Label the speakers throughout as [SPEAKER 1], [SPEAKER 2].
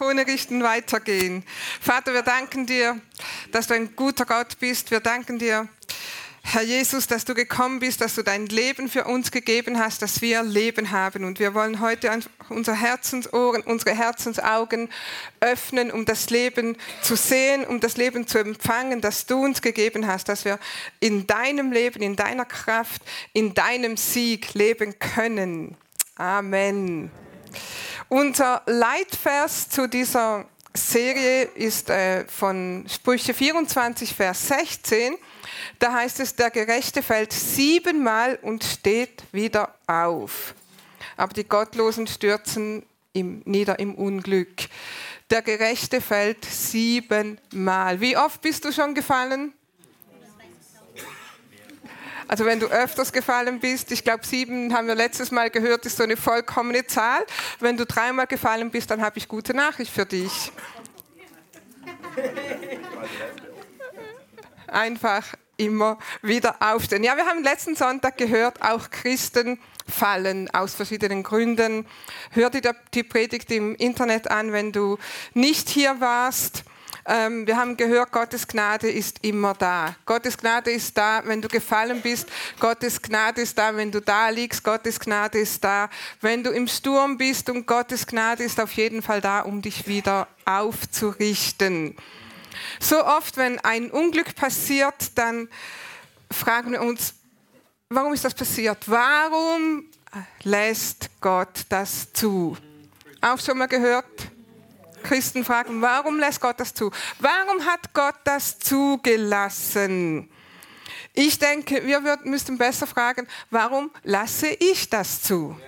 [SPEAKER 1] Krone richten, weitergehen. Vater, wir danken dir, dass du ein guter Gott bist. Wir danken dir, Herr Jesus, dass du gekommen bist, dass du dein Leben für uns gegeben hast, dass wir Leben haben. Und wir wollen heute unsere Herzensohren, unsere Herzensaugen öffnen, um das Leben zu sehen, um das Leben zu empfangen, das du uns gegeben hast, dass wir in deinem Leben, in deiner Kraft, in deinem Sieg leben können. Amen. Unser Leitvers zu dieser Serie ist äh, von Sprüche 24, Vers 16. Da heißt es, der Gerechte fällt siebenmal und steht wieder auf. Aber die Gottlosen stürzen im, nieder im Unglück. Der Gerechte fällt siebenmal. Wie oft bist du schon gefallen? Also wenn du öfters gefallen bist, ich glaube sieben haben wir letztes Mal gehört, ist so eine vollkommene Zahl. Wenn du dreimal gefallen bist, dann habe ich gute Nachricht für dich. Einfach immer wieder aufstehen. Ja, wir haben letzten Sonntag gehört, auch Christen fallen aus verschiedenen Gründen. Hör dir die Predigt im Internet an, wenn du nicht hier warst. Ähm, wir haben gehört, Gottes Gnade ist immer da. Gottes Gnade ist da, wenn du gefallen bist. Gottes Gnade ist da, wenn du da liegst. Gottes Gnade ist da, wenn du im Sturm bist. Und Gottes Gnade ist auf jeden Fall da, um dich wieder aufzurichten. So oft, wenn ein Unglück passiert, dann fragen wir uns, warum ist das passiert? Warum lässt Gott das zu? Auch schon mal gehört? Christen fragen, warum lässt Gott das zu? Warum hat Gott das zugelassen? Ich denke, wir müssten besser fragen, warum lasse ich das zu?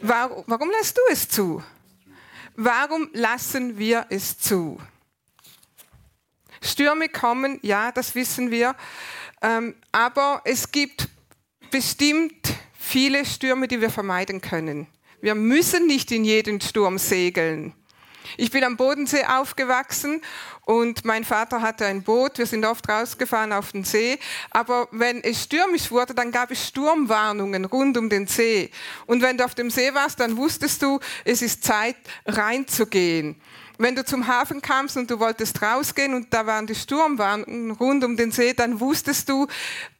[SPEAKER 1] Warum, warum lässt du es zu? Warum lassen wir es zu? Stürme kommen, ja, das wissen wir, ähm, aber es gibt bestimmt viele Stürme, die wir vermeiden können. Wir müssen nicht in jeden Sturm segeln. Ich bin am Bodensee aufgewachsen und mein Vater hatte ein Boot. Wir sind oft rausgefahren auf den See. Aber wenn es stürmisch wurde, dann gab es Sturmwarnungen rund um den See. Und wenn du auf dem See warst, dann wusstest du, es ist Zeit reinzugehen. Wenn du zum Hafen kamst und du wolltest rausgehen und da waren die Sturmwarnungen rund um den See, dann wusstest du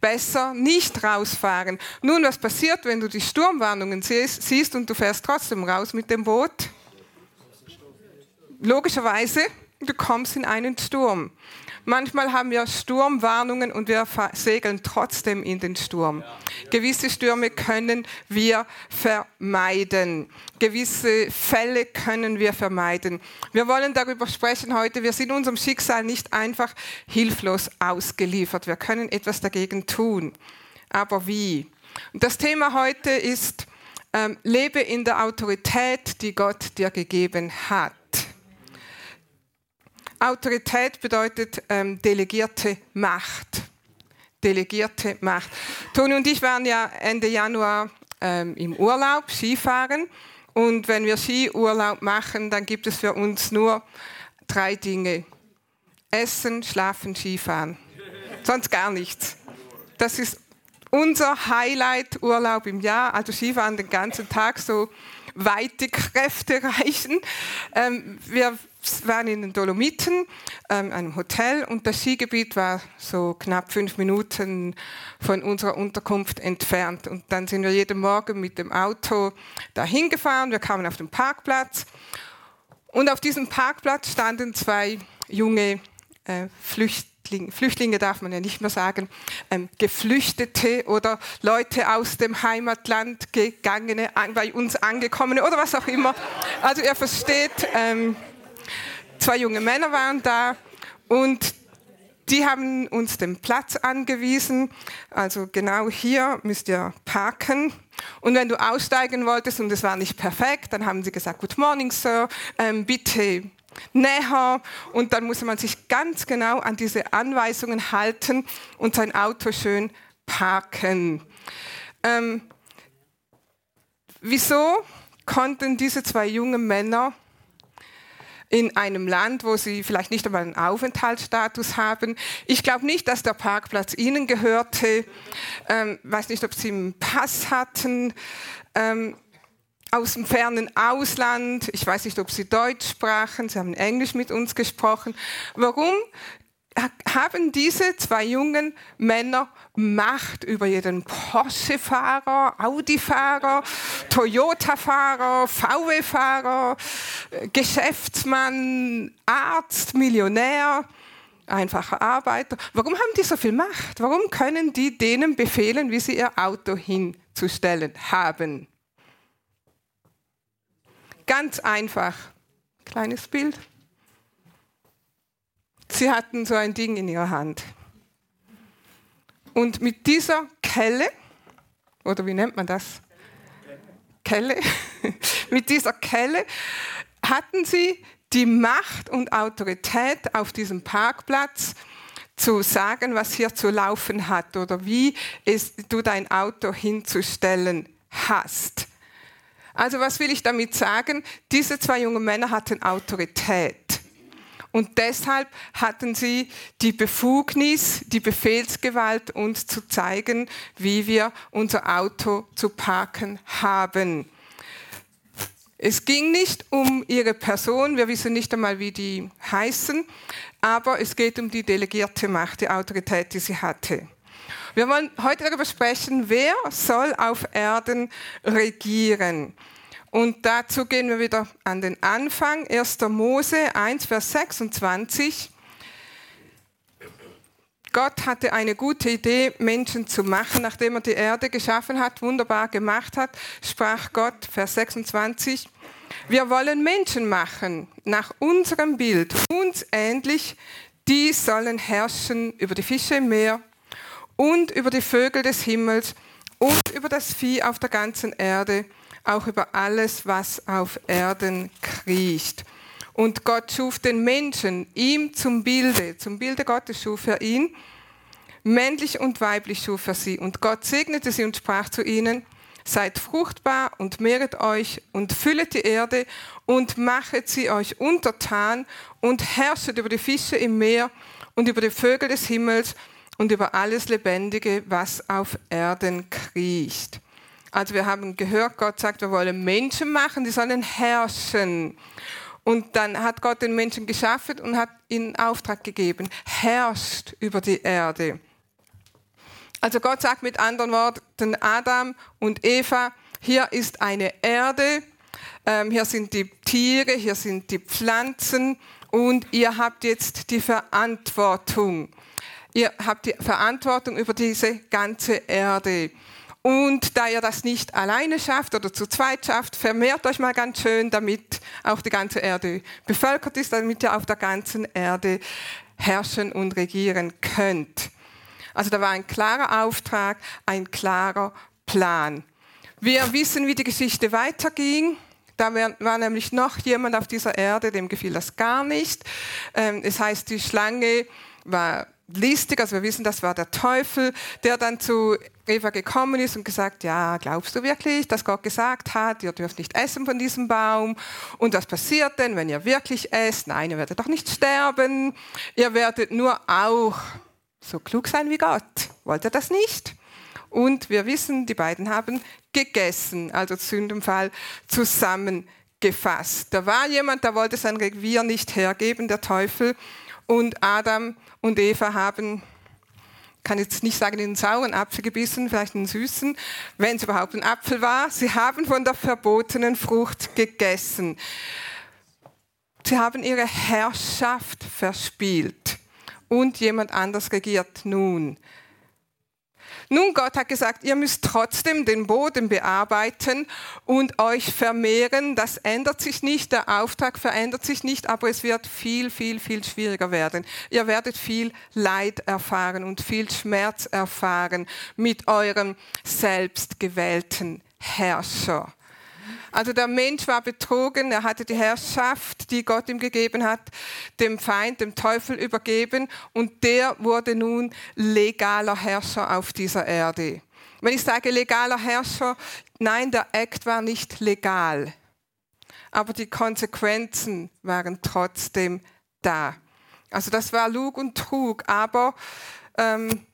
[SPEAKER 1] besser nicht rausfahren. Nun, was passiert, wenn du die Sturmwarnungen siehst und du fährst trotzdem raus mit dem Boot? Logischerweise, du kommst in einen Sturm. Manchmal haben wir Sturmwarnungen und wir segeln trotzdem in den Sturm. Gewisse Stürme können wir vermeiden. Gewisse Fälle können wir vermeiden. Wir wollen darüber sprechen heute. Wir sind unserem Schicksal nicht einfach hilflos ausgeliefert. Wir können etwas dagegen tun. Aber wie? Und das Thema heute ist, ähm, lebe in der Autorität, die Gott dir gegeben hat. Autorität bedeutet ähm, delegierte Macht. Delegierte Macht. Toni und ich waren ja Ende Januar ähm, im Urlaub, Skifahren. Und wenn wir Skiurlaub machen, dann gibt es für uns nur drei Dinge. Essen, schlafen, Skifahren. Sonst gar nichts. Das ist unser Highlight-Urlaub im Jahr. Also Skifahren den ganzen Tag, so weite Kräfte reichen. Ähm, wir waren in den Dolomiten, ähm, einem Hotel, und das Skigebiet war so knapp fünf Minuten von unserer Unterkunft entfernt. Und dann sind wir jeden Morgen mit dem Auto dahin gefahren. Wir kamen auf den Parkplatz. Und auf diesem Parkplatz standen zwei junge äh, Flüchtlinge, Flüchtlinge darf man ja nicht mehr sagen, ähm, Geflüchtete oder Leute aus dem Heimatland gegangene, bei uns angekommene oder was auch immer. Also ihr versteht, ähm, zwei junge Männer waren da und die haben uns den Platz angewiesen. Also genau hier müsst ihr parken. Und wenn du aussteigen wolltest und es war nicht perfekt, dann haben sie gesagt, Good morning, Sir, ähm, bitte näher. Und dann muss man sich ganz genau an diese Anweisungen halten und sein Auto schön parken. Ähm, wieso konnten diese zwei jungen Männer in einem Land, wo sie vielleicht nicht einmal einen Aufenthaltsstatus haben. Ich glaube nicht, dass der Parkplatz ihnen gehörte. Ähm, weiß nicht, ob sie einen Pass hatten. Ähm, aus dem fernen Ausland. Ich weiß nicht, ob sie Deutsch sprachen. Sie haben Englisch mit uns gesprochen. Warum haben diese zwei jungen Männer Macht über jeden Porsche-Fahrer, Audi-Fahrer, Toyota-Fahrer, VW-Fahrer, Geschäftsmann, Arzt, Millionär, einfacher Arbeiter. Warum haben die so viel Macht? Warum können die denen befehlen, wie sie ihr Auto hinzustellen haben? Ganz einfach. Kleines Bild. Sie hatten so ein Ding in ihrer Hand. Und mit dieser Kelle, oder wie nennt man das? Kelle. mit dieser Kelle hatten sie die Macht und Autorität auf diesem Parkplatz zu sagen, was hier zu laufen hat oder wie es, du dein Auto hinzustellen hast. Also was will ich damit sagen? Diese zwei jungen Männer hatten Autorität. Und deshalb hatten sie die Befugnis, die Befehlsgewalt, uns zu zeigen, wie wir unser Auto zu parken haben. Es ging nicht um ihre Person, wir wissen nicht einmal, wie die heißen, aber es geht um die delegierte Macht, die Autorität, die sie hatte. Wir wollen heute darüber sprechen, wer soll auf Erden regieren. Und dazu gehen wir wieder an den Anfang, 1. Mose 1, Vers 26. Gott hatte eine gute Idee, Menschen zu machen. Nachdem er die Erde geschaffen hat, wunderbar gemacht hat, sprach Gott, Vers 26, wir wollen Menschen machen, nach unserem Bild, uns ähnlich, die sollen herrschen über die Fische im Meer und über die Vögel des Himmels und über das Vieh auf der ganzen Erde auch über alles, was auf Erden kriecht. Und Gott schuf den Menschen, ihm zum Bilde, zum Bilde Gottes schuf er ihn, männlich und weiblich schuf er sie. Und Gott segnete sie und sprach zu ihnen, seid fruchtbar und mehret euch und füllet die Erde und machet sie euch untertan und herrschet über die Fische im Meer und über die Vögel des Himmels und über alles Lebendige, was auf Erden kriecht. Also wir haben gehört, Gott sagt, wir wollen Menschen machen, die sollen herrschen. Und dann hat Gott den Menschen geschaffen und hat ihnen Auftrag gegeben, herrscht über die Erde. Also Gott sagt mit anderen Worten, Adam und Eva, hier ist eine Erde, ähm, hier sind die Tiere, hier sind die Pflanzen und ihr habt jetzt die Verantwortung. Ihr habt die Verantwortung über diese ganze Erde. Und da ihr das nicht alleine schafft oder zu zweit schafft, vermehrt euch mal ganz schön, damit auch die ganze Erde bevölkert ist, damit ihr auf der ganzen Erde herrschen und regieren könnt. Also da war ein klarer Auftrag, ein klarer Plan. Wir wissen, wie die Geschichte weiterging. Da war nämlich noch jemand auf dieser Erde, dem gefiel das gar nicht. Ähm, es heißt, die Schlange war listig, also wir wissen, das war der Teufel, der dann zu Eva gekommen ist und gesagt, ja, glaubst du wirklich, dass Gott gesagt hat, ihr dürft nicht essen von diesem Baum? Und was passiert denn, wenn ihr wirklich esst? Nein, ihr werdet doch nicht sterben. Ihr werdet nur auch so klug sein wie Gott. Wollt ihr das nicht? Und wir wissen, die beiden haben gegessen, also Sündenfall zusammengefasst. Da war jemand, der wollte sein Revier nicht hergeben, der Teufel. Und Adam und Eva haben, kann jetzt nicht sagen, den sauren Apfel gebissen, vielleicht einen süßen, wenn es überhaupt ein Apfel war. Sie haben von der verbotenen Frucht gegessen. Sie haben ihre Herrschaft verspielt und jemand anders regiert nun. Nun, Gott hat gesagt, ihr müsst trotzdem den Boden bearbeiten und euch vermehren. Das ändert sich nicht, der Auftrag verändert sich nicht, aber es wird viel, viel, viel schwieriger werden. Ihr werdet viel Leid erfahren und viel Schmerz erfahren mit eurem selbstgewählten Herrscher. Also der Mensch war betrogen, er hatte die Herrschaft, die Gott ihm gegeben hat, dem Feind, dem Teufel übergeben und der wurde nun legaler Herrscher auf dieser Erde. Wenn ich sage legaler Herrscher, nein, der Akt war nicht legal, aber die Konsequenzen waren trotzdem da. Also das war Lug und Trug, aber ähm,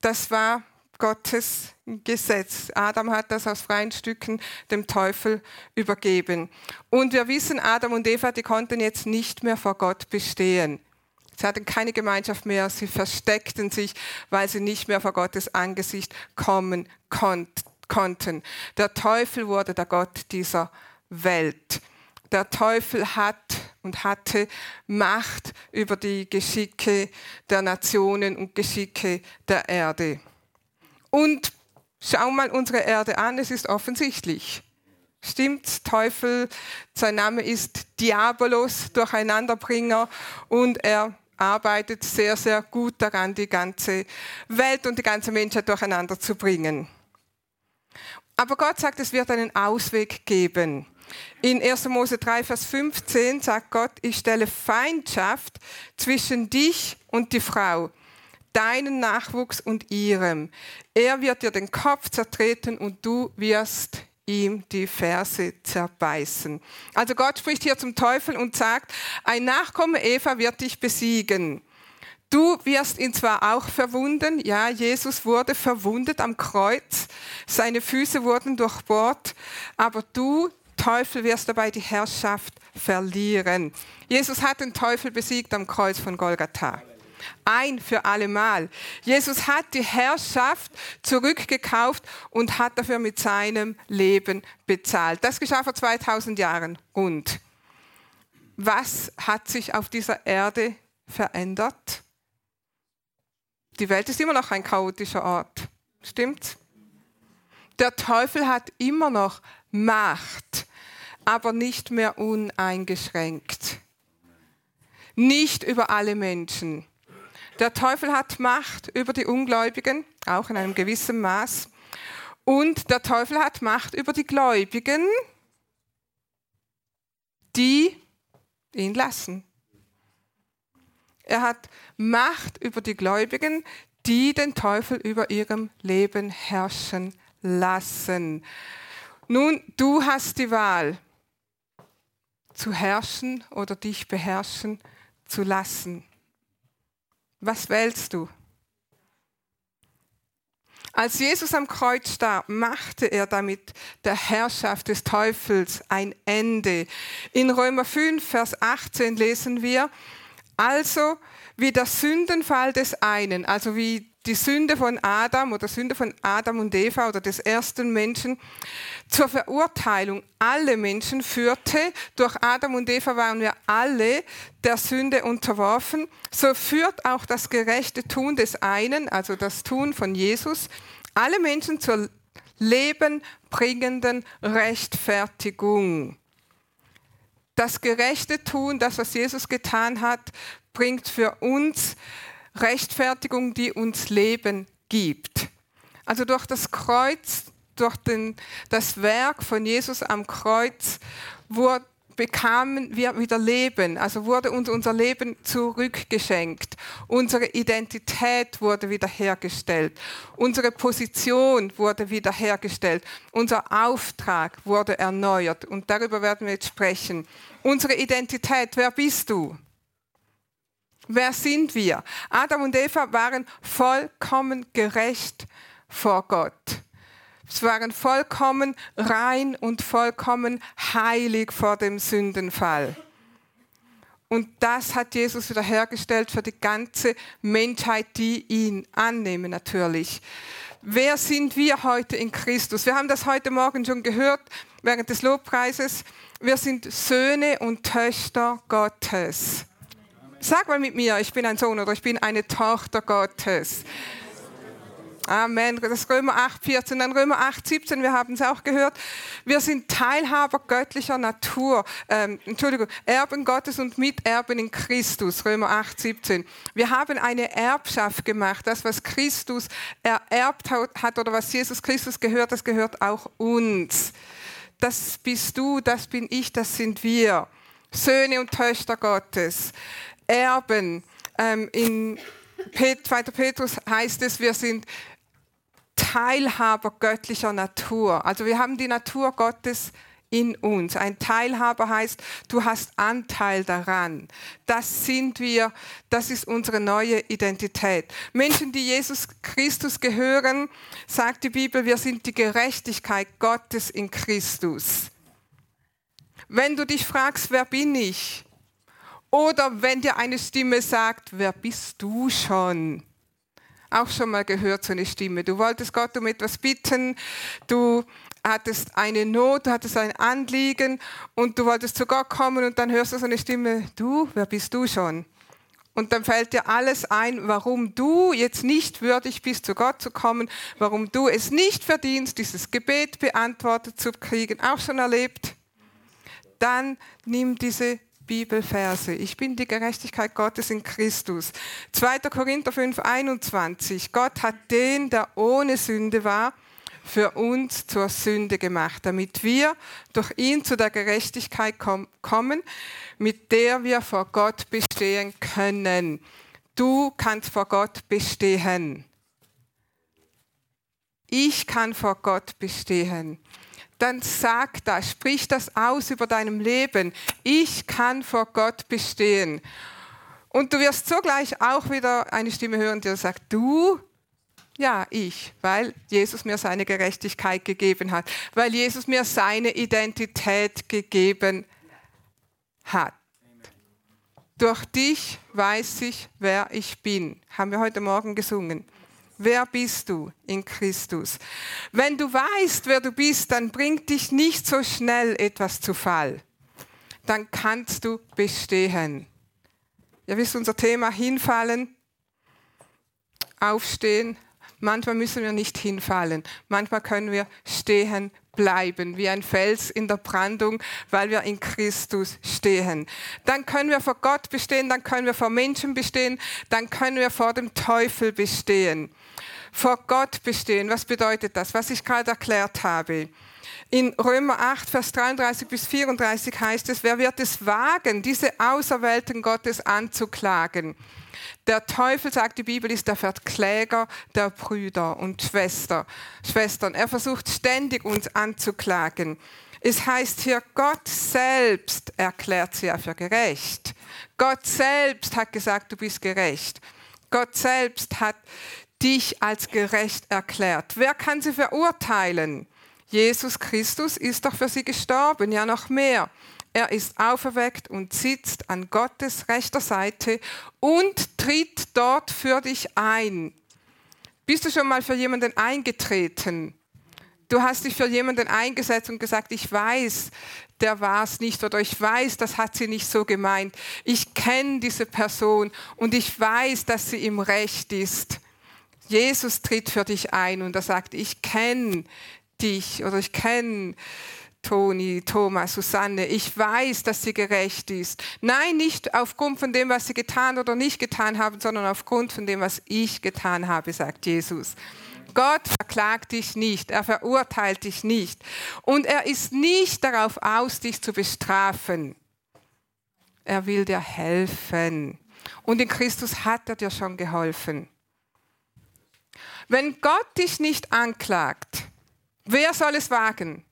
[SPEAKER 1] das war Gottes Gesetz. Adam hat das aus freien Stücken dem Teufel übergeben. Und wir wissen, Adam und Eva, die konnten jetzt nicht mehr vor Gott bestehen. Sie hatten keine Gemeinschaft mehr, sie versteckten sich, weil sie nicht mehr vor Gottes Angesicht kommen konnten. Der Teufel wurde der Gott dieser Welt. Der Teufel hat und hatte Macht über die Geschicke der Nationen und Geschicke der Erde. Und schau mal unsere Erde an, es ist offensichtlich. Stimmt, Teufel, sein Name ist Diabolos, Durcheinanderbringer, und er arbeitet sehr, sehr gut daran, die ganze Welt und die ganze Menschheit durcheinander zu bringen. Aber Gott sagt, es wird einen Ausweg geben. In 1. Mose 3, Vers 15 sagt Gott, ich stelle Feindschaft zwischen dich und die Frau, deinen Nachwuchs und ihrem. Er wird dir den Kopf zertreten und du wirst ihm die Ferse zerbeißen. Also Gott spricht hier zum Teufel und sagt, ein Nachkomme Eva wird dich besiegen. Du wirst ihn zwar auch verwunden, ja, Jesus wurde verwundet am Kreuz, seine Füße wurden durchbohrt, aber du, Teufel, wirst dabei die Herrschaft verlieren. Jesus hat den Teufel besiegt am Kreuz von Golgatha ein für allemal. Jesus hat die Herrschaft zurückgekauft und hat dafür mit seinem Leben bezahlt. Das geschah vor 2000 Jahren. Und was hat sich auf dieser Erde verändert? Die Welt ist immer noch ein chaotischer Ort. Stimmt's? Der Teufel hat immer noch Macht, aber nicht mehr uneingeschränkt. Nicht über alle Menschen. Der Teufel hat Macht über die Ungläubigen, auch in einem gewissen Maß. Und der Teufel hat Macht über die Gläubigen, die ihn lassen. Er hat Macht über die Gläubigen, die den Teufel über ihrem Leben herrschen lassen. Nun, du hast die Wahl, zu herrschen oder dich beherrschen zu lassen. Was wählst du? Als Jesus am Kreuz starb, machte er damit der Herrschaft des Teufels ein Ende. In Römer 5, Vers 18 lesen wir, also wie der Sündenfall des einen, also wie die Sünde von Adam oder Sünde von Adam und Eva oder des ersten Menschen zur Verurteilung alle Menschen führte. Durch Adam und Eva waren wir alle der Sünde unterworfen. So führt auch das gerechte Tun des einen, also das Tun von Jesus, alle Menschen zur lebenbringenden Rechtfertigung. Das gerechte Tun, das, was Jesus getan hat, bringt für uns Rechtfertigung, die uns Leben gibt. Also durch das Kreuz, durch den, das Werk von Jesus am Kreuz wurde, bekamen wir wieder Leben, also wurde uns unser Leben zurückgeschenkt. Unsere Identität wurde wiederhergestellt. Unsere Position wurde wiederhergestellt. Unser Auftrag wurde erneuert. Und darüber werden wir jetzt sprechen. Unsere Identität, wer bist du? Wer sind wir? Adam und Eva waren vollkommen gerecht vor Gott. Sie waren vollkommen rein und vollkommen heilig vor dem Sündenfall. Und das hat Jesus wiederhergestellt für die ganze Menschheit, die ihn annehmen natürlich. Wer sind wir heute in Christus? Wir haben das heute Morgen schon gehört während des Lobpreises. Wir sind Söhne und Töchter Gottes. Sag mal mit mir, ich bin ein Sohn oder ich bin eine Tochter Gottes. Amen. Das ist Römer 8, 14. Dann Römer 8, 17, wir haben es auch gehört. Wir sind Teilhaber göttlicher Natur. Ähm, Entschuldigung, Erben Gottes und Miterben in Christus. Römer 8, 17. Wir haben eine Erbschaft gemacht. Das, was Christus ererbt hat oder was Jesus Christus gehört, das gehört auch uns. Das bist du, das bin ich, das sind wir. Söhne und Töchter Gottes. Erben. Ähm, in 2. Petrus heißt es, wir sind Teilhaber göttlicher Natur. Also wir haben die Natur Gottes in uns. Ein Teilhaber heißt, du hast Anteil daran. Das sind wir, das ist unsere neue Identität. Menschen, die Jesus Christus gehören, sagt die Bibel, wir sind die Gerechtigkeit Gottes in Christus. Wenn du dich fragst, wer bin ich? Oder wenn dir eine Stimme sagt, wer bist du schon? Auch schon mal gehört so eine Stimme. Du wolltest Gott um etwas bitten, du hattest eine Not, du hattest ein Anliegen und du wolltest zu Gott kommen und dann hörst du so eine Stimme, du, wer bist du schon? Und dann fällt dir alles ein, warum du jetzt nicht würdig bist, zu Gott zu kommen, warum du es nicht verdienst, dieses Gebet beantwortet zu kriegen. Auch schon erlebt? Dann nimm diese Bibelverse. Ich bin die Gerechtigkeit Gottes in Christus. 2. Korinther 5, 21. Gott hat den, der ohne Sünde war, für uns zur Sünde gemacht, damit wir durch ihn zu der Gerechtigkeit kommen, mit der wir vor Gott bestehen können. Du kannst vor Gott bestehen. Ich kann vor Gott bestehen. Dann sag das, sprich das aus über deinem Leben. Ich kann vor Gott bestehen. Und du wirst sogleich auch wieder eine Stimme hören, die sagt, du ja, ich, weil Jesus mir seine Gerechtigkeit gegeben hat, weil Jesus mir seine Identität gegeben hat. Durch dich weiß ich, wer ich bin. Haben wir heute Morgen gesungen. Wer bist du in Christus? Wenn du weißt, wer du bist, dann bringt dich nicht so schnell etwas zu Fall. Dann kannst du bestehen. Ihr wisst unser Thema hinfallen, aufstehen, Manchmal müssen wir nicht hinfallen. Manchmal können wir stehen bleiben, wie ein Fels in der Brandung, weil wir in Christus stehen. Dann können wir vor Gott bestehen, dann können wir vor Menschen bestehen, dann können wir vor dem Teufel bestehen. Vor Gott bestehen, was bedeutet das? Was ich gerade erklärt habe. In Römer 8, Vers 33 bis 34 heißt es, wer wird es wagen, diese Auserwählten Gottes anzuklagen? Der Teufel, sagt die Bibel, ist der Verkläger der Brüder und Schwester, Schwestern. Er versucht ständig uns anzuklagen. Es heißt hier, Gott selbst erklärt sie ja für gerecht. Gott selbst hat gesagt, du bist gerecht. Gott selbst hat dich als gerecht erklärt. Wer kann sie verurteilen? Jesus Christus ist doch für sie gestorben, ja noch mehr. Er ist auferweckt und sitzt an Gottes rechter Seite und tritt dort für dich ein. Bist du schon mal für jemanden eingetreten? Du hast dich für jemanden eingesetzt und gesagt, ich weiß, der war es nicht oder ich weiß, das hat sie nicht so gemeint. Ich kenne diese Person und ich weiß, dass sie im Recht ist. Jesus tritt für dich ein und er sagt, ich kenne dich oder ich kenne Toni, Thomas, Susanne, ich weiß, dass sie gerecht ist. Nein, nicht aufgrund von dem, was sie getan oder nicht getan haben, sondern aufgrund von dem, was ich getan habe, sagt Jesus. Gott verklagt dich nicht, er verurteilt dich nicht. Und er ist nicht darauf aus, dich zu bestrafen. Er will dir helfen. Und in Christus hat er dir schon geholfen. Wenn Gott dich nicht anklagt, wer soll es wagen?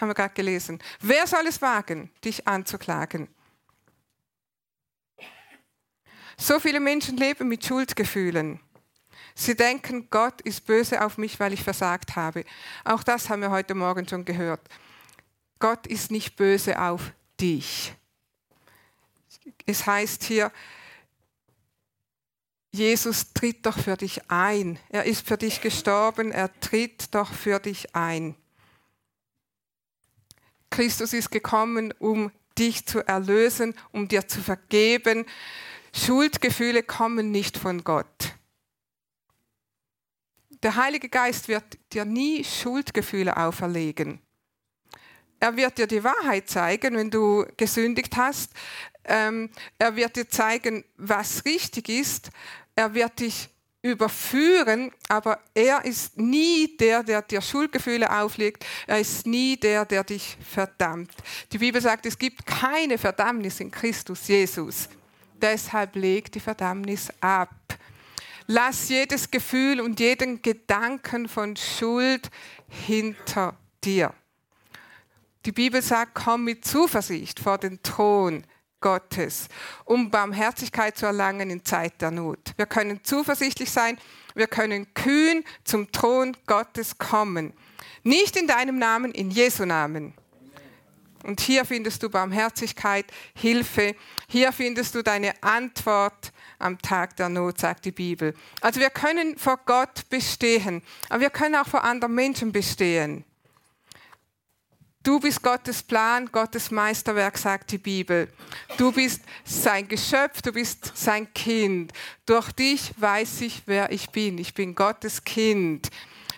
[SPEAKER 1] Haben wir gerade gelesen. Wer soll es wagen, dich anzuklagen? So viele Menschen leben mit Schuldgefühlen. Sie denken, Gott ist böse auf mich, weil ich versagt habe. Auch das haben wir heute Morgen schon gehört. Gott ist nicht böse auf dich. Es heißt hier, Jesus tritt doch für dich ein. Er ist für dich gestorben, er tritt doch für dich ein. Christus ist gekommen, um dich zu erlösen, um dir zu vergeben. Schuldgefühle kommen nicht von Gott. Der Heilige Geist wird dir nie Schuldgefühle auferlegen. Er wird dir die Wahrheit zeigen, wenn du gesündigt hast. Ähm, er wird dir zeigen, was richtig ist. Er wird dich überführen, aber er ist nie der, der dir Schuldgefühle auflegt. Er ist nie der, der dich verdammt. Die Bibel sagt, es gibt keine Verdammnis in Christus Jesus. Deshalb leg die Verdammnis ab. Lass jedes Gefühl und jeden Gedanken von Schuld hinter dir. Die Bibel sagt, komm mit Zuversicht vor den Thron Gottes, um Barmherzigkeit zu erlangen in Zeit der Not. Wir können zuversichtlich sein, wir können kühn zum Thron Gottes kommen. Nicht in deinem Namen, in Jesu Namen. Und hier findest du Barmherzigkeit, Hilfe. Hier findest du deine Antwort am Tag der Not, sagt die Bibel. Also wir können vor Gott bestehen, aber wir können auch vor anderen Menschen bestehen. Du bist Gottes Plan, Gottes Meisterwerk, sagt die Bibel. Du bist sein Geschöpf, du bist sein Kind. Durch dich weiß ich, wer ich bin. Ich bin Gottes Kind.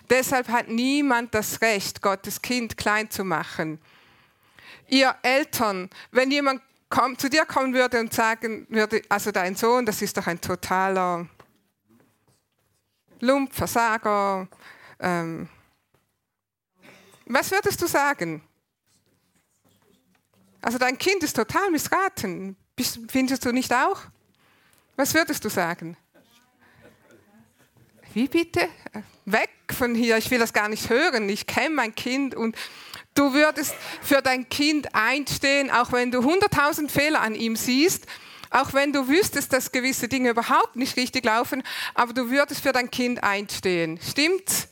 [SPEAKER 1] Deshalb hat niemand das Recht, Gottes Kind klein zu machen. Ihr Eltern, wenn jemand kommt, zu dir kommen würde und sagen würde, also dein Sohn, das ist doch ein totaler Lump, Versager, ähm, was würdest du sagen? Also dein Kind ist total missraten. Findest du nicht auch? Was würdest du sagen? Wie bitte? Weg von hier, ich will das gar nicht hören. Ich kenne mein Kind und du würdest für dein Kind einstehen, auch wenn du hunderttausend Fehler an ihm siehst, auch wenn du wüsstest, dass gewisse Dinge überhaupt nicht richtig laufen, aber du würdest für dein Kind einstehen. Stimmt's?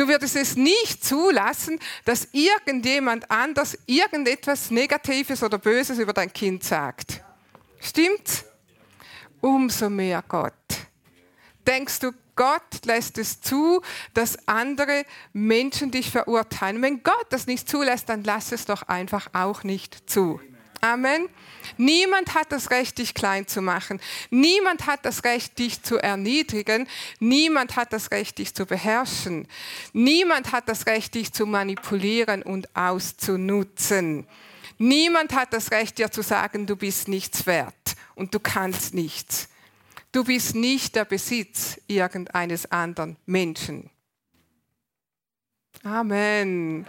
[SPEAKER 1] Du würdest es nicht zulassen, dass irgendjemand anders irgendetwas Negatives oder Böses über dein Kind sagt. Stimmt? Umso mehr Gott. Denkst du, Gott lässt es zu, dass andere Menschen dich verurteilen? Wenn Gott das nicht zulässt, dann lass es doch einfach auch nicht zu. Amen. Niemand hat das Recht, dich klein zu machen. Niemand hat das Recht, dich zu erniedrigen. Niemand hat das Recht, dich zu beherrschen. Niemand hat das Recht, dich zu manipulieren und auszunutzen. Niemand hat das Recht, dir zu sagen, du bist nichts wert und du kannst nichts. Du bist nicht der Besitz irgendeines anderen Menschen. Amen.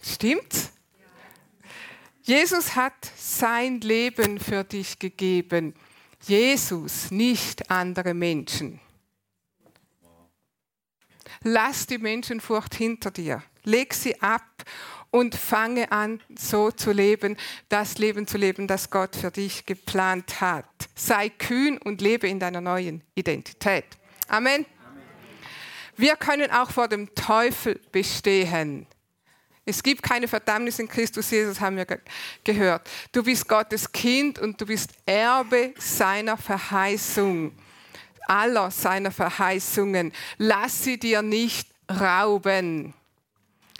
[SPEAKER 1] Stimmt's? Jesus hat sein Leben für dich gegeben. Jesus, nicht andere Menschen. Lass die Menschenfurcht hinter dir. Leg sie ab und fange an, so zu leben, das Leben zu leben, das Gott für dich geplant hat. Sei kühn und lebe in deiner neuen Identität. Amen. Amen. Wir können auch vor dem Teufel bestehen. Es gibt keine Verdammnis in Christus Jesus, haben wir gehört. Du bist Gottes Kind und du bist Erbe seiner Verheißung, aller seiner Verheißungen. Lass sie dir nicht rauben.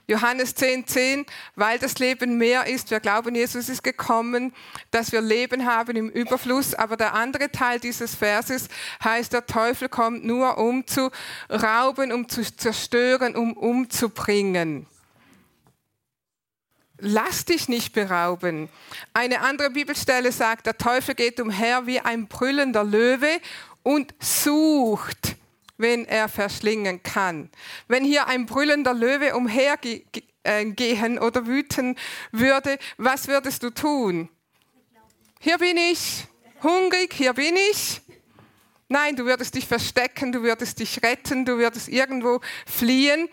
[SPEAKER 1] Johannes 10, 10, weil das Leben mehr ist. Wir glauben, Jesus ist gekommen, dass wir Leben haben im Überfluss. Aber der andere Teil dieses Verses heißt, der Teufel kommt nur, um zu rauben, um zu zerstören, um umzubringen. Lass dich nicht berauben. Eine andere Bibelstelle sagt, der Teufel geht umher wie ein brüllender Löwe und sucht, wen er verschlingen kann. Wenn hier ein brüllender Löwe umhergehen äh, oder wüten würde, was würdest du tun? Hier bin ich, hungrig, hier bin ich. Nein, du würdest dich verstecken, du würdest dich retten, du würdest irgendwo fliehen.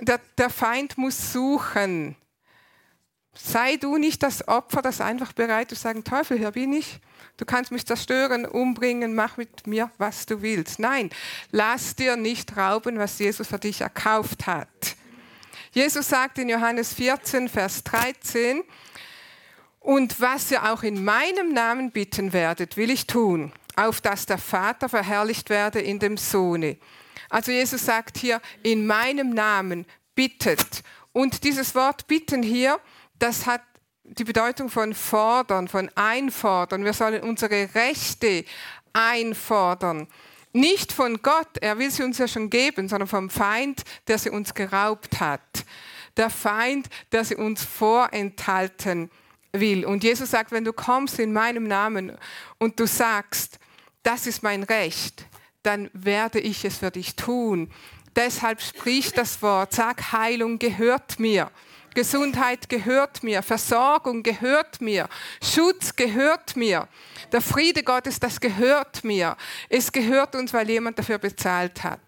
[SPEAKER 1] Der, der Feind muss suchen. Sei du nicht das Opfer, das einfach bereit ist, sagen, Teufel, hier bin ich. Du kannst mich zerstören, umbringen, mach mit mir, was du willst. Nein, lass dir nicht rauben, was Jesus für dich erkauft hat. Jesus sagt in Johannes 14, Vers 13, und was ihr auch in meinem Namen bitten werdet, will ich tun, auf dass der Vater verherrlicht werde in dem Sohne. Also Jesus sagt hier, in meinem Namen bittet. Und dieses Wort bitten hier, das hat die Bedeutung von fordern, von einfordern. Wir sollen unsere Rechte einfordern. Nicht von Gott, er will sie uns ja schon geben, sondern vom Feind, der sie uns geraubt hat. Der Feind, der sie uns vorenthalten will. Und Jesus sagt, wenn du kommst in meinem Namen und du sagst, das ist mein Recht, dann werde ich es für dich tun. Deshalb sprich das Wort, sag, Heilung gehört mir. Gesundheit gehört mir, Versorgung gehört mir, Schutz gehört mir, der Friede Gottes, das gehört mir. Es gehört uns, weil jemand dafür bezahlt hat.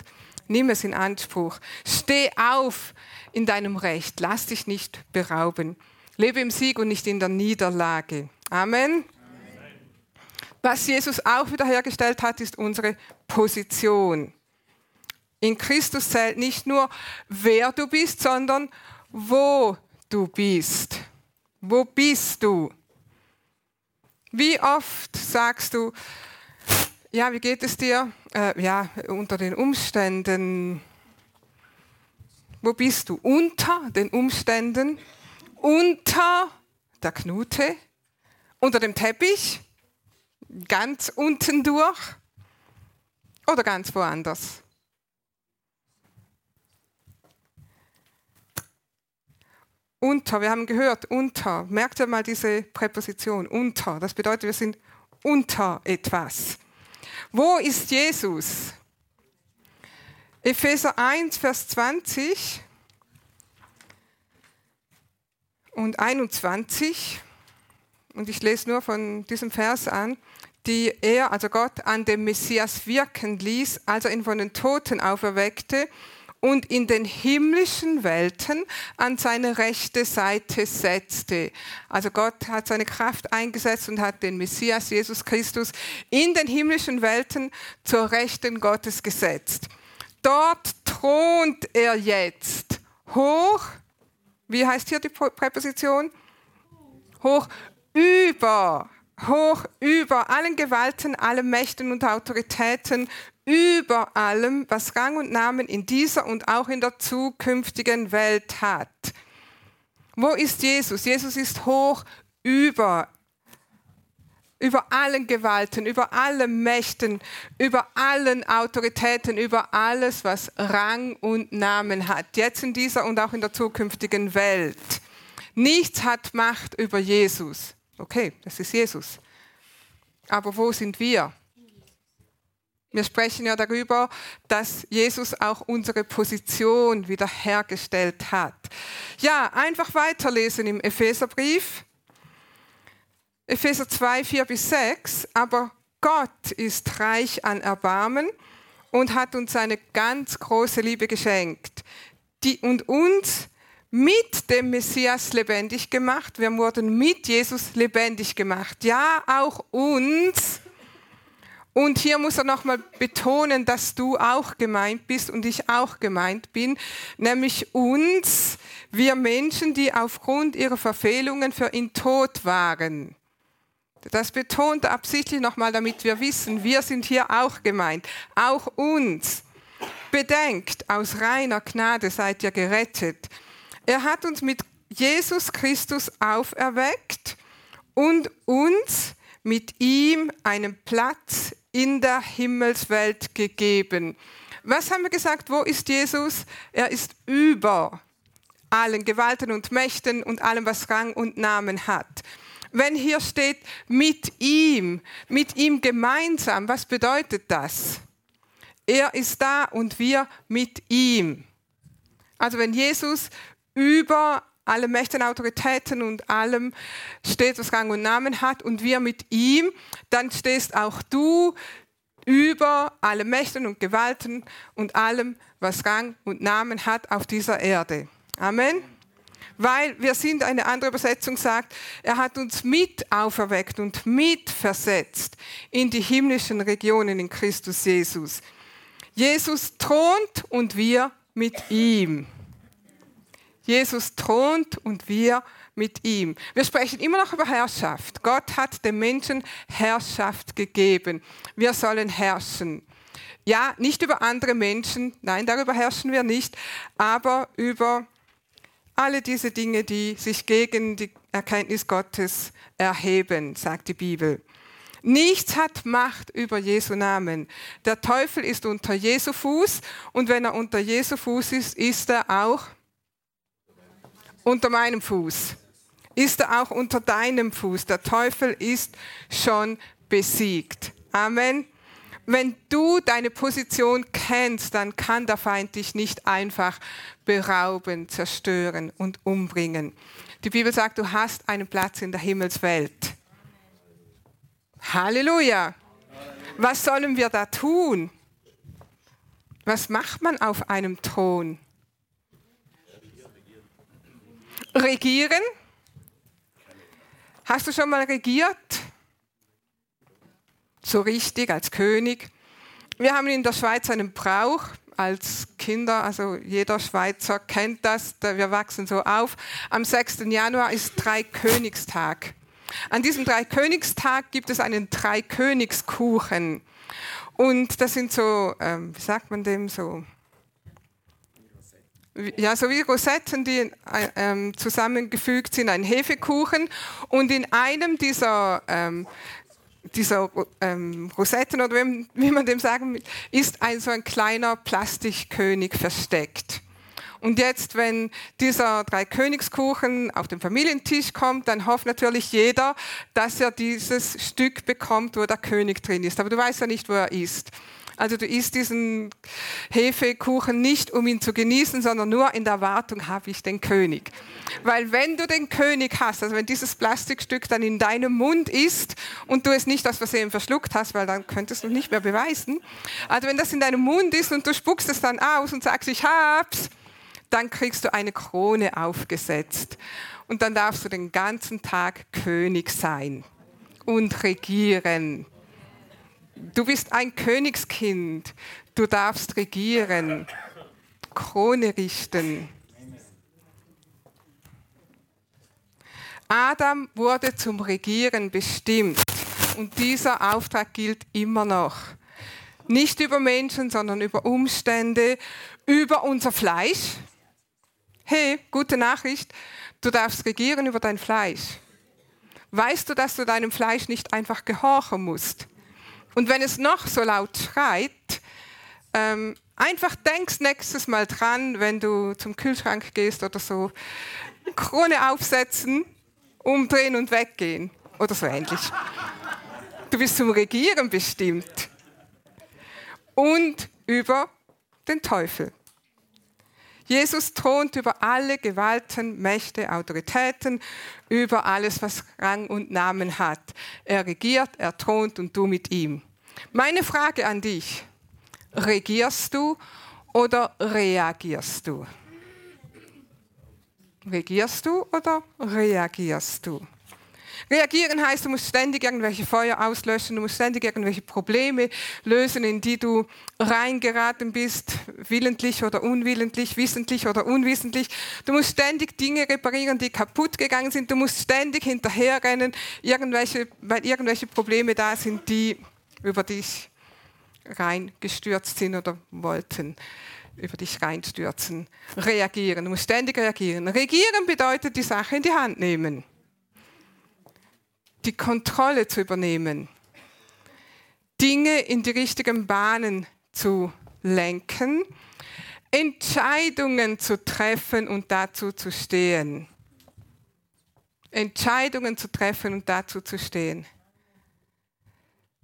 [SPEAKER 1] Nimm es in Anspruch. Steh auf in deinem Recht. Lass dich nicht berauben. Lebe im Sieg und nicht in der Niederlage. Amen. Was Jesus auch wiederhergestellt hat, ist unsere Position. In Christus zählt nicht nur, wer du bist, sondern wo du bist. Wo bist du? Wie oft sagst du, ja, wie geht es dir? Äh, ja, unter den Umständen. Wo bist du? Unter den Umständen? Unter der Knute? Unter dem Teppich? Ganz unten durch? Oder ganz woanders? Unter, wir haben gehört, unter. Merkt ihr mal diese Präposition, unter. Das bedeutet, wir sind unter etwas. Wo ist Jesus? Epheser 1, Vers 20 und 21. Und ich lese nur von diesem Vers an, die er, also Gott, an dem Messias wirken ließ, als er ihn von den Toten auferweckte und in den himmlischen Welten an seine rechte Seite setzte. Also Gott hat seine Kraft eingesetzt und hat den Messias Jesus Christus in den himmlischen Welten zur Rechten Gottes gesetzt. Dort thront er jetzt hoch, wie heißt hier die Präposition? Hoch über hoch über allen Gewalten, allen Mächten und Autoritäten, über allem, was Rang und Namen in dieser und auch in der zukünftigen Welt hat. Wo ist Jesus? Jesus ist hoch über über allen Gewalten, über allen Mächten, über allen Autoritäten, über alles, was Rang und Namen hat, jetzt in dieser und auch in der zukünftigen Welt. Nichts hat Macht über Jesus. Okay, das ist Jesus. Aber wo sind wir? Wir sprechen ja darüber, dass Jesus auch unsere Position wiederhergestellt hat. Ja, einfach weiterlesen im Epheserbrief. Epheser 2, 4 bis 6. Aber Gott ist reich an Erbarmen und hat uns seine ganz große Liebe geschenkt, die und uns mit dem Messias lebendig gemacht. Wir wurden mit Jesus lebendig gemacht. Ja, auch uns und hier muss er nochmal betonen, dass du auch gemeint bist und ich auch gemeint bin, nämlich uns, wir Menschen, die aufgrund ihrer Verfehlungen für ihn tot waren. Das betont er absichtlich nochmal, damit wir wissen, wir sind hier auch gemeint, auch uns. Bedenkt, aus reiner Gnade seid ihr gerettet. Er hat uns mit Jesus Christus auferweckt und uns mit ihm einen Platz in der Himmelswelt gegeben. Was haben wir gesagt? Wo ist Jesus? Er ist über allen Gewalten und Mächten und allem, was Rang und Namen hat. Wenn hier steht mit ihm, mit ihm gemeinsam, was bedeutet das? Er ist da und wir mit ihm. Also wenn Jesus über alle Mächte, Autoritäten und allem steht, was Rang und Namen hat und wir mit ihm, dann stehst auch du über alle Mächte und Gewalten und allem, was Rang und Namen hat auf dieser Erde. Amen. Weil wir sind, eine andere Übersetzung sagt, er hat uns mit auferweckt und mit versetzt in die himmlischen Regionen in Christus Jesus. Jesus thront und wir mit ihm. Jesus thront und wir mit ihm. Wir sprechen immer noch über Herrschaft. Gott hat dem Menschen Herrschaft gegeben. Wir sollen herrschen. Ja, nicht über andere Menschen, nein, darüber herrschen wir nicht, aber über alle diese Dinge, die sich gegen die Erkenntnis Gottes erheben, sagt die Bibel. Nichts hat Macht über Jesu Namen. Der Teufel ist unter Jesu Fuß und wenn er unter Jesu Fuß ist, ist er auch unter meinem Fuß. Ist er auch unter deinem Fuß. Der Teufel ist schon besiegt. Amen. Wenn du deine Position kennst, dann kann der Feind dich nicht einfach berauben, zerstören und umbringen. Die Bibel sagt, du hast einen Platz in der Himmelswelt. Halleluja. Was sollen wir da tun? Was macht man auf einem Thron? Regieren? Hast du schon mal regiert? So richtig als König? Wir haben in der Schweiz einen Brauch als Kinder, also jeder Schweizer kennt das, wir wachsen so auf. Am 6. Januar ist Dreikönigstag. An diesem Dreikönigstag gibt es einen Dreikönigskuchen. Und das sind so, ähm, wie sagt man dem, so ja, so wie Rosetten, die äh, ähm, zusammengefügt sind, ein Hefekuchen. Und in einem dieser, ähm, dieser ähm, Rosetten, oder wie, man dem sagen will, ist ein so ein kleiner Plastikkönig versteckt. Und jetzt, wenn dieser Dreikönigskuchen auf den Familientisch kommt, dann hofft natürlich jeder, dass er dieses Stück bekommt, wo der König drin ist. Aber du weißt ja nicht, wo er ist. Also du isst diesen Hefekuchen nicht, um ihn zu genießen, sondern nur in der Erwartung, habe ich den König. Weil wenn du den König hast, also wenn dieses Plastikstück dann in deinem Mund ist und du es nicht aus Versehen verschluckt hast, weil dann könntest du nicht mehr beweisen. Also wenn das in deinem Mund ist und du spuckst es dann aus und sagst, ich hab's, dann kriegst du eine Krone aufgesetzt. Und dann darfst du den ganzen Tag König sein und regieren. Du bist ein Königskind. Du darfst regieren, Krone richten. Adam wurde zum Regieren bestimmt und dieser Auftrag gilt immer noch. Nicht über Menschen, sondern über Umstände, über unser Fleisch. Hey, gute Nachricht, du darfst regieren über dein Fleisch. Weißt du, dass du deinem Fleisch nicht einfach gehorchen musst? Und wenn es noch so laut schreit, ähm, einfach denkst nächstes Mal dran, wenn du zum Kühlschrank gehst oder so, Krone aufsetzen, umdrehen und weggehen oder so ähnlich. Du bist zum Regieren bestimmt. Und über den Teufel. Jesus thront über alle Gewalten, Mächte, Autoritäten, über alles, was Rang und Namen hat. Er regiert, er thront und du mit ihm. Meine Frage an dich, regierst du oder reagierst du? Regierst du oder reagierst du? Reagieren heißt, du musst ständig irgendwelche Feuer auslöschen, du musst ständig irgendwelche Probleme lösen, in die du reingeraten bist, willentlich oder unwillentlich, wissentlich oder unwissentlich. Du musst ständig Dinge reparieren, die kaputt gegangen sind. Du musst ständig hinterherrennen, irgendwelche, weil irgendwelche Probleme da sind, die über dich reingestürzt sind oder wollten über dich reinstürzen. Reagieren, du musst ständig reagieren. Regieren bedeutet die Sache in die Hand nehmen die Kontrolle zu übernehmen, Dinge in die richtigen Bahnen zu lenken, Entscheidungen zu treffen und dazu zu stehen. Entscheidungen zu treffen und dazu zu stehen.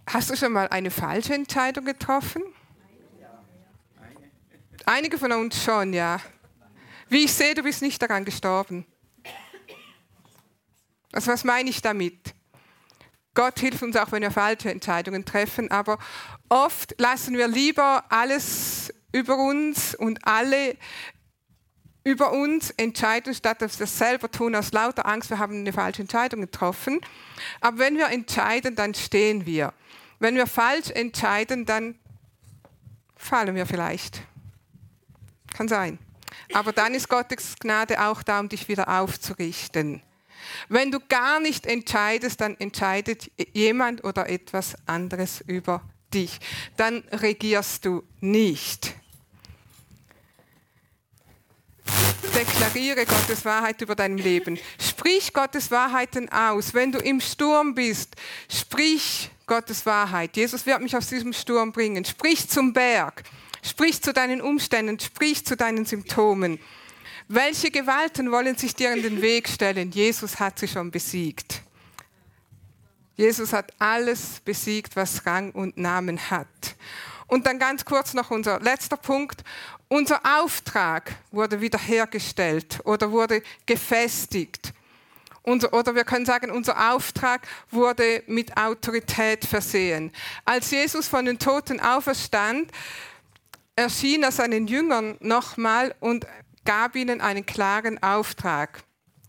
[SPEAKER 1] Hast du schon mal eine falsche Entscheidung getroffen? Einige von uns schon, ja. Wie ich sehe, du bist nicht daran gestorben. Also was meine ich damit? Gott hilft uns auch, wenn wir falsche Entscheidungen treffen, aber oft lassen wir lieber alles über uns und alle über uns entscheiden, statt dass wir das selber tun, aus lauter Angst, wir haben eine falsche Entscheidung getroffen. Aber wenn wir entscheiden, dann stehen wir. Wenn wir falsch entscheiden, dann fallen wir vielleicht. Kann sein. Aber dann ist Gottes Gnade auch da, um dich wieder aufzurichten. Wenn du gar nicht entscheidest, dann entscheidet jemand oder etwas anderes über dich. Dann regierst du nicht. Deklariere Gottes Wahrheit über dein Leben. Sprich Gottes Wahrheiten aus. Wenn du im Sturm bist, sprich Gottes Wahrheit. Jesus wird mich aus diesem Sturm bringen. Sprich zum Berg. Sprich zu deinen Umständen. Sprich zu deinen Symptomen. Welche Gewalten wollen sich dir in den Weg stellen? Jesus hat sie schon besiegt. Jesus hat alles besiegt, was Rang und Namen hat. Und dann ganz kurz noch unser letzter Punkt. Unser Auftrag wurde wiederhergestellt oder wurde gefestigt. Unser, oder wir können sagen, unser Auftrag wurde mit Autorität versehen. Als Jesus von den Toten auferstand, erschien er seinen Jüngern nochmal und gab ihnen einen klaren Auftrag.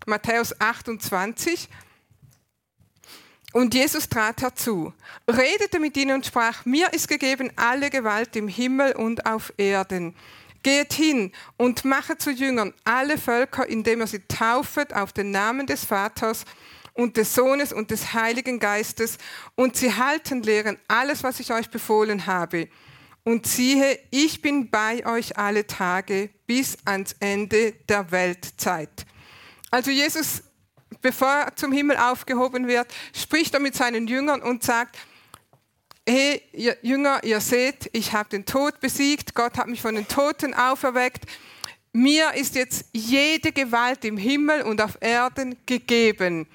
[SPEAKER 1] Matthäus 28. Und Jesus trat herzu, redete mit ihnen und sprach, mir ist gegeben alle Gewalt im Himmel und auf Erden. Geht hin und mache zu Jüngern alle Völker, indem er sie taufet auf den Namen des Vaters und des Sohnes und des Heiligen Geistes und sie halten lehren alles, was ich euch befohlen habe. Und siehe, ich bin bei euch alle Tage bis ans Ende der Weltzeit. Also Jesus, bevor er zum Himmel aufgehoben wird, spricht er mit seinen Jüngern und sagt, hey ihr Jünger, ihr seht, ich habe den Tod besiegt, Gott hat mich von den Toten auferweckt. Mir ist jetzt jede Gewalt im Himmel und auf Erden gegeben.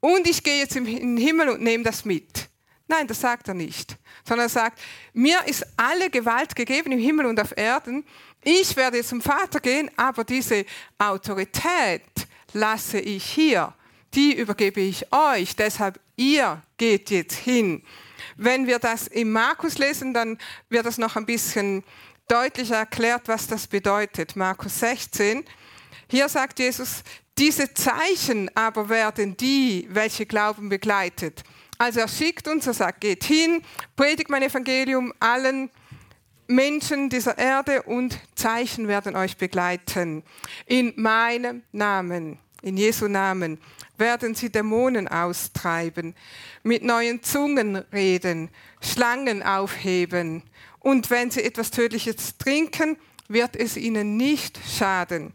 [SPEAKER 1] Und ich gehe jetzt in den Himmel und nehme das mit. Nein, das sagt er nicht, sondern er sagt, mir ist alle Gewalt gegeben im Himmel und auf Erden. Ich werde jetzt zum Vater gehen, aber diese Autorität lasse ich hier. Die übergebe ich euch. Deshalb, ihr geht jetzt hin. Wenn wir das im Markus lesen, dann wird das noch ein bisschen deutlicher erklärt, was das bedeutet. Markus 16. Hier sagt Jesus, diese Zeichen aber werden die, welche Glauben begleitet. Also er schickt uns, er sagt, geht hin, predigt mein Evangelium allen Menschen dieser Erde und Zeichen werden euch begleiten. In meinem Namen, in Jesu Namen, werden sie Dämonen austreiben, mit neuen Zungen reden, Schlangen aufheben. Und wenn sie etwas Tödliches trinken, wird es ihnen nicht schaden.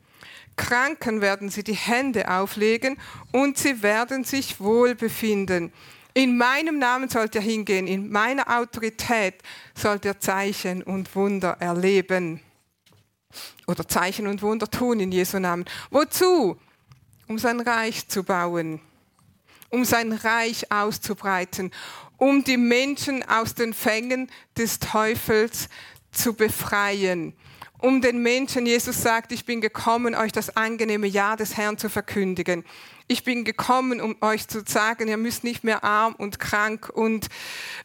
[SPEAKER 1] Kranken werden sie die Hände auflegen und sie werden sich wohl befinden. In meinem Namen sollt ihr hingehen, in meiner Autorität sollt ihr Zeichen und Wunder erleben. Oder Zeichen und Wunder tun in Jesu Namen. Wozu? Um sein Reich zu bauen, um sein Reich auszubreiten, um die Menschen aus den Fängen des Teufels zu befreien um den Menschen. Jesus sagt, ich bin gekommen, euch das angenehme Ja des Herrn zu verkündigen. Ich bin gekommen, um euch zu sagen, ihr müsst nicht mehr arm und krank und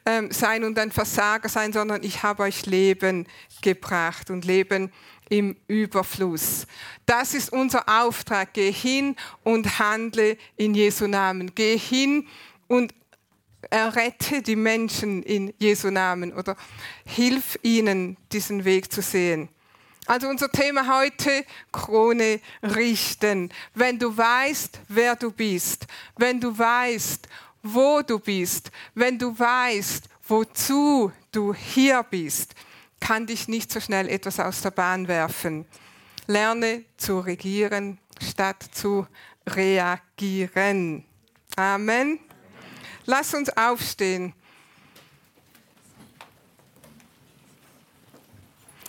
[SPEAKER 1] ähm, sein und ein Versager sein, sondern ich habe euch Leben gebracht und Leben im Überfluss. Das ist unser Auftrag. Geh hin und handle in Jesu Namen. Geh hin und errette die Menschen in Jesu Namen oder hilf ihnen, diesen Weg zu sehen. Also unser Thema heute, Krone richten. Wenn du weißt, wer du bist, wenn du weißt, wo du bist, wenn du weißt, wozu du hier bist, kann dich nicht so schnell etwas aus der Bahn werfen. Lerne zu regieren statt zu reagieren. Amen. Lass uns aufstehen.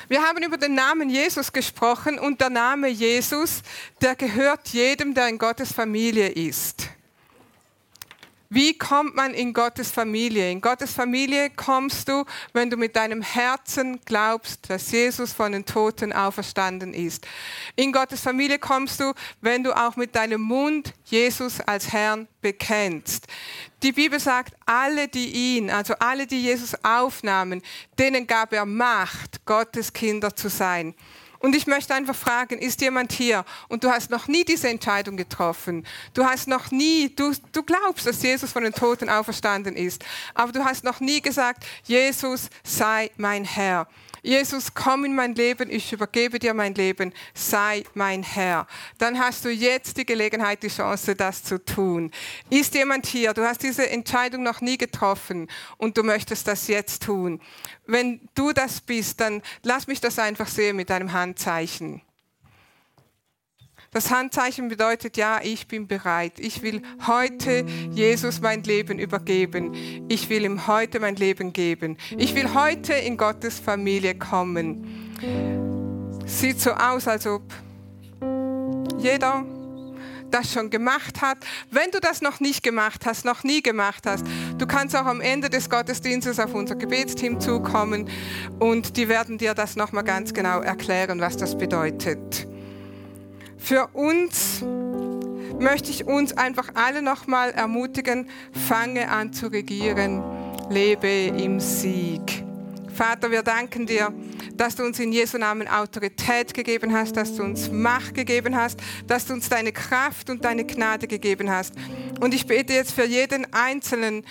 [SPEAKER 1] Wir haben über den Namen Jesus gesprochen und der Name Jesus, der gehört jedem, der in Gottes Familie ist. Wie kommt man in Gottes Familie? In Gottes Familie kommst du, wenn du mit deinem Herzen glaubst, dass Jesus von den Toten auferstanden ist. In Gottes Familie kommst du, wenn du auch mit deinem Mund Jesus als Herrn bekennst. Die Bibel sagt, alle, die ihn, also alle, die Jesus aufnahmen, denen gab er Macht, Gottes Kinder zu sein. Und ich möchte einfach fragen, ist jemand hier und du hast noch nie diese Entscheidung getroffen? Du hast noch nie, du, du glaubst, dass Jesus von den Toten auferstanden ist, aber du hast noch nie gesagt, Jesus sei mein Herr. Jesus, komm in mein Leben, ich übergebe dir mein Leben, sei mein Herr. Dann hast du jetzt die Gelegenheit, die Chance, das zu tun. Ist jemand hier, du hast diese Entscheidung noch nie getroffen und du möchtest das jetzt tun. Wenn du das bist, dann lass mich das einfach sehen mit deinem Handzeichen. Das Handzeichen bedeutet, ja, ich bin bereit. Ich will heute Jesus mein Leben übergeben. Ich will ihm heute mein Leben geben. Ich will heute in Gottes Familie kommen. Sieht so aus, als ob jeder das schon gemacht hat. Wenn du das noch nicht gemacht hast, noch nie gemacht hast, du kannst auch am Ende des Gottesdienstes auf unser Gebetsteam zukommen und die werden dir das nochmal ganz genau erklären, was das bedeutet. Für uns möchte ich uns einfach alle nochmal ermutigen, fange an zu regieren, lebe im Sieg. Vater, wir danken dir, dass du uns in Jesu Namen Autorität gegeben hast, dass du uns Macht gegeben hast, dass du uns deine Kraft und deine Gnade gegeben hast. Und ich bete jetzt für jeden Einzelnen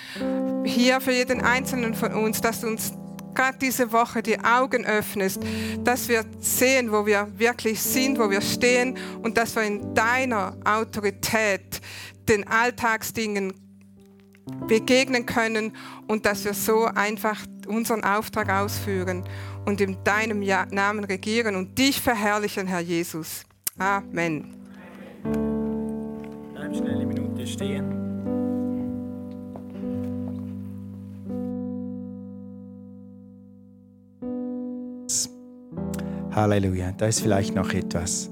[SPEAKER 1] hier, für jeden Einzelnen von uns, dass du uns gerade diese Woche die Augen öffnest, dass wir sehen, wo wir wirklich sind, wo wir stehen und dass wir in deiner Autorität den Alltagsdingen begegnen können und dass wir so einfach unseren Auftrag ausführen und in deinem Namen regieren und dich verherrlichen, Herr Jesus. Amen.
[SPEAKER 2] Bleib schnell eine Minute stehen. Halleluja, da ist vielleicht noch etwas.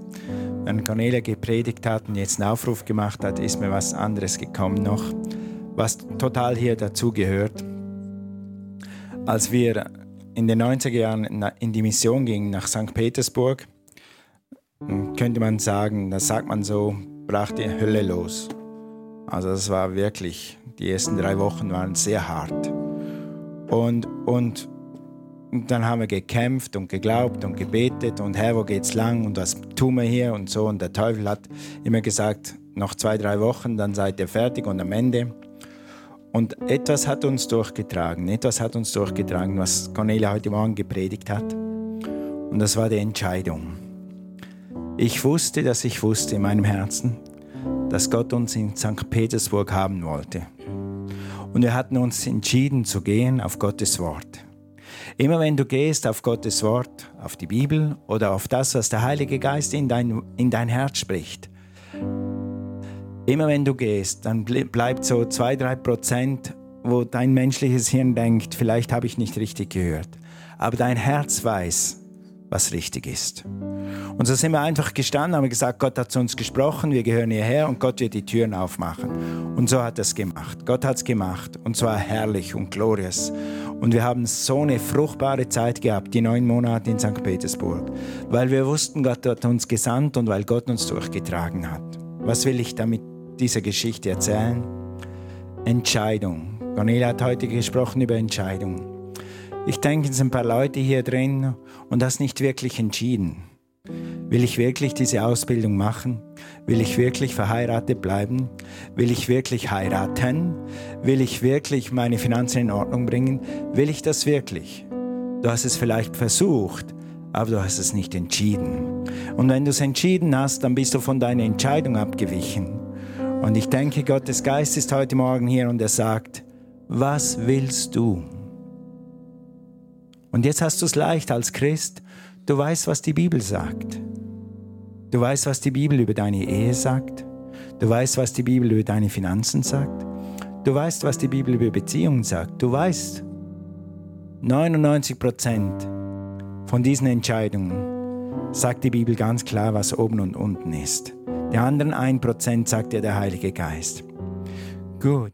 [SPEAKER 2] Wenn Cornelia gepredigt hat und jetzt einen Aufruf gemacht hat, ist mir was anderes gekommen noch, was total hier dazugehört. Als wir in den 90er Jahren in die Mission gingen nach St. Petersburg, könnte man sagen, das sagt man so, brach die Hölle los. Also das war wirklich, die ersten drei Wochen waren sehr hart. Und, und und dann haben wir gekämpft und geglaubt und gebetet und Herr, wo geht's lang und was tun wir hier und so. Und der Teufel hat immer gesagt, noch zwei, drei Wochen, dann seid ihr fertig und am Ende. Und etwas hat uns durchgetragen, etwas hat uns durchgetragen, was Cornelia heute Morgen gepredigt hat. Und das war die Entscheidung. Ich wusste, dass ich wusste in meinem Herzen, dass Gott uns in St. Petersburg haben wollte. Und wir hatten uns entschieden zu gehen auf Gottes Wort. Immer wenn du gehst auf Gottes Wort, auf die Bibel oder auf das, was der Heilige Geist in dein, in dein Herz spricht, immer wenn du gehst, dann bleibt so zwei, drei Prozent, wo dein menschliches Hirn denkt, vielleicht habe ich nicht richtig gehört. Aber dein Herz weiß, was richtig ist. Und so sind wir einfach gestanden, haben gesagt, Gott hat zu uns gesprochen, wir gehören hierher und Gott wird die Türen aufmachen. Und so hat er es gemacht. Gott hat es gemacht und zwar herrlich und glorious. Und wir haben so eine fruchtbare Zeit gehabt, die neun Monate in St. Petersburg, weil wir wussten, Gott hat uns gesandt und weil Gott uns durchgetragen hat. Was will ich damit dieser Geschichte erzählen? Entscheidung. Cornelia hat heute gesprochen über Entscheidung. Ich denke, es sind ein paar Leute hier drin und das nicht wirklich entschieden. Will ich wirklich diese Ausbildung machen? Will ich wirklich verheiratet bleiben? Will ich wirklich heiraten? Will ich wirklich meine Finanzen in Ordnung bringen? Will ich das wirklich? Du hast es vielleicht versucht, aber du hast es nicht entschieden. Und wenn du es entschieden hast, dann bist du von deiner Entscheidung abgewichen. Und ich denke, Gottes Geist ist heute Morgen hier und er sagt, was willst du? Und jetzt hast du es leicht als Christ. Du weißt, was die Bibel sagt. Du weißt, was die Bibel über deine Ehe sagt. Du weißt, was die Bibel über deine Finanzen sagt. Du weißt, was die Bibel über Beziehungen sagt. Du weißt, 99 Prozent von diesen Entscheidungen sagt die Bibel ganz klar, was oben und unten ist. Die anderen 1 Prozent sagt dir der Heilige Geist. Gut.